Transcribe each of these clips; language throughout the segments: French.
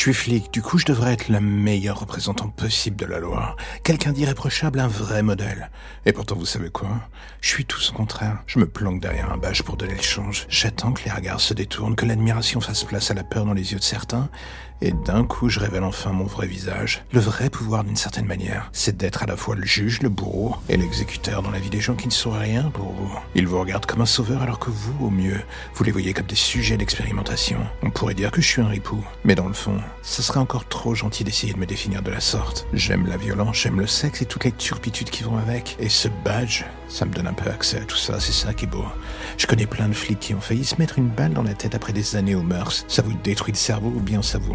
Suis flic, du coup je devrais être le meilleur représentant possible de la loi. Quelqu'un d'irréprochable, un vrai modèle. Et pourtant vous savez quoi? Je suis tout ce contraire. Je me planque derrière un badge pour donner le change. J'attends que les regards se détournent, que l'admiration fasse place à la peur dans les yeux de certains, et d'un coup, je révèle enfin mon vrai visage. Le vrai pouvoir, d'une certaine manière, c'est d'être à la fois le juge, le bourreau et l'exécuteur dans la vie des gens qui ne sont rien pour vous. Ils vous regardent comme un sauveur alors que vous, au mieux, vous les voyez comme des sujets d'expérimentation. On pourrait dire que je suis un ripou. Mais dans le fond, ce serait encore trop gentil d'essayer de me définir de la sorte. J'aime la violence, j'aime le sexe et toutes les turpitudes qui vont avec. Et ce badge, ça me donne un peu accès à tout ça, c'est ça qui est beau. Je connais plein de flics qui ont failli se mettre une balle dans la tête après des années aux mœurs. Ça vous détruit le cerveau ou bien ça vous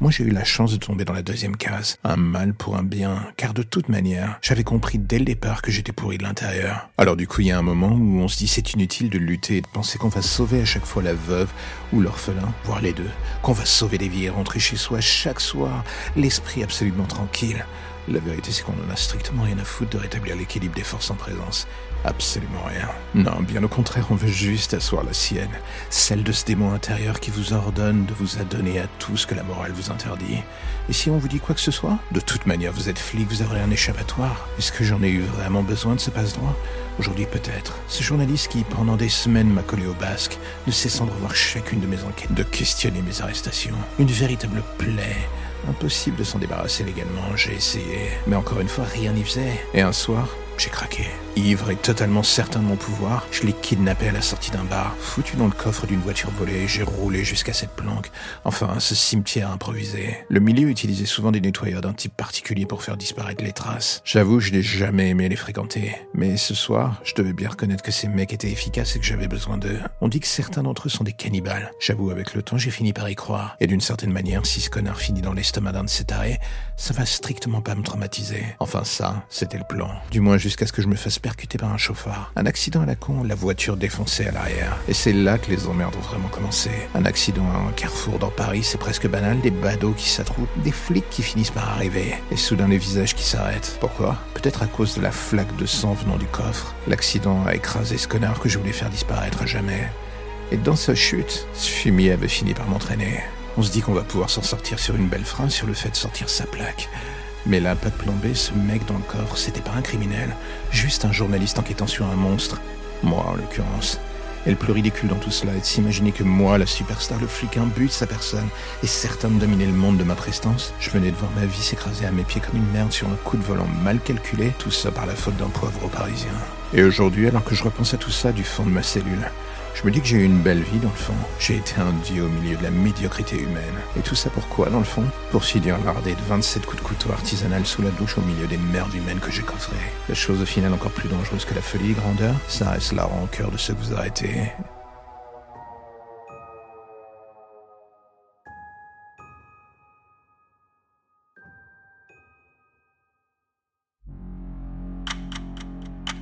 Moi j'ai eu la chance de tomber dans la deuxième case. Un mal pour un bien, car de toute manière, j'avais compris dès le départ que j'étais pourri de l'intérieur. Alors du coup il y a un moment où on se dit c'est inutile de lutter et de penser qu'on va sauver à chaque fois la veuve ou l'orphelin, voire les deux. Qu'on va sauver des vies et rentrer chez soi chaque soir, l'esprit absolument tranquille. La vérité, c'est qu'on en a strictement rien à foutre de rétablir l'équilibre des forces en présence. Absolument rien. Non, bien au contraire, on veut juste asseoir la sienne, celle de ce démon intérieur qui vous ordonne de vous adonner à tout ce que la morale vous interdit. Et si on vous dit quoi que ce soit? De toute manière, vous êtes flic, vous aurez un échappatoire. Est-ce que j'en ai eu vraiment besoin de ce passe-droit? Aujourd'hui peut-être. Ce journaliste qui, pendant des semaines, m'a collé au basque, ne cessant de revoir chacune de mes enquêtes, de questionner mes arrestations. Une véritable plaie Impossible de s'en débarrasser légalement, j'ai essayé. Mais encore une fois, rien n'y faisait. Et un soir, j'ai craqué. Ivre et totalement certain de mon pouvoir, je l'ai kidnappé à la sortie d'un bar, foutu dans le coffre d'une voiture volée, j'ai roulé jusqu'à cette planque, enfin ce cimetière improvisé. Le milieu utilisait souvent des nettoyeurs d'un type particulier pour faire disparaître les traces. J'avoue, je n'ai jamais aimé les fréquenter. Mais ce soir, je devais bien reconnaître que ces mecs étaient efficaces et que j'avais besoin d'eux. On dit que certains d'entre eux sont des cannibales. J'avoue, avec le temps, j'ai fini par y croire. Et d'une certaine manière, si ce connard finit dans l'estomac d'un de ces tarés, ça va strictement pas me traumatiser. Enfin ça, c'était le plan. Du moins jusqu'à ce que je me fasse percuté par un chauffard. Un accident à la con, la voiture défoncée à l'arrière. Et c'est là que les emmerdes ont vraiment commencé. Un accident à un carrefour dans Paris, c'est presque banal, des badauds qui s'attroupent, des flics qui finissent par arriver, et soudain les visages qui s'arrêtent. Pourquoi? Peut-être à cause de la flaque de sang venant du coffre. L'accident a écrasé ce connard que je voulais faire disparaître à jamais. Et dans sa chute, ce fumier avait fini par m'entraîner. On se dit qu'on va pouvoir s'en sortir sur une belle phrase sur le fait de sortir sa plaque. Mais là, pas de plan B, ce mec dans le coffre, c'était pas un criminel, juste un journaliste enquêtant sur un monstre. Moi, en l'occurrence. Et le plus ridicule dans tout cela est de s'imaginer que moi, la superstar, le flic imbue de sa personne, est certain de dominer le monde de ma prestance. Je venais de voir ma vie s'écraser à mes pieds comme une merde sur un coup de volant mal calculé, tout ça par la faute d'un poivre parisien. Et aujourd'hui, alors que je repense à tout ça du fond de ma cellule, je me dis que j'ai eu une belle vie dans le fond. J'ai été un dieu au milieu de la médiocrité humaine. Et tout ça pourquoi dans le fond? Pour finir lardé de 27 coups de couteau artisanal sous la douche au milieu des merdes humaines que j'ai coffrées. La chose au final encore plus dangereuse que la folie grandeur, ça reste la rancœur de ceux que vous arrêtez.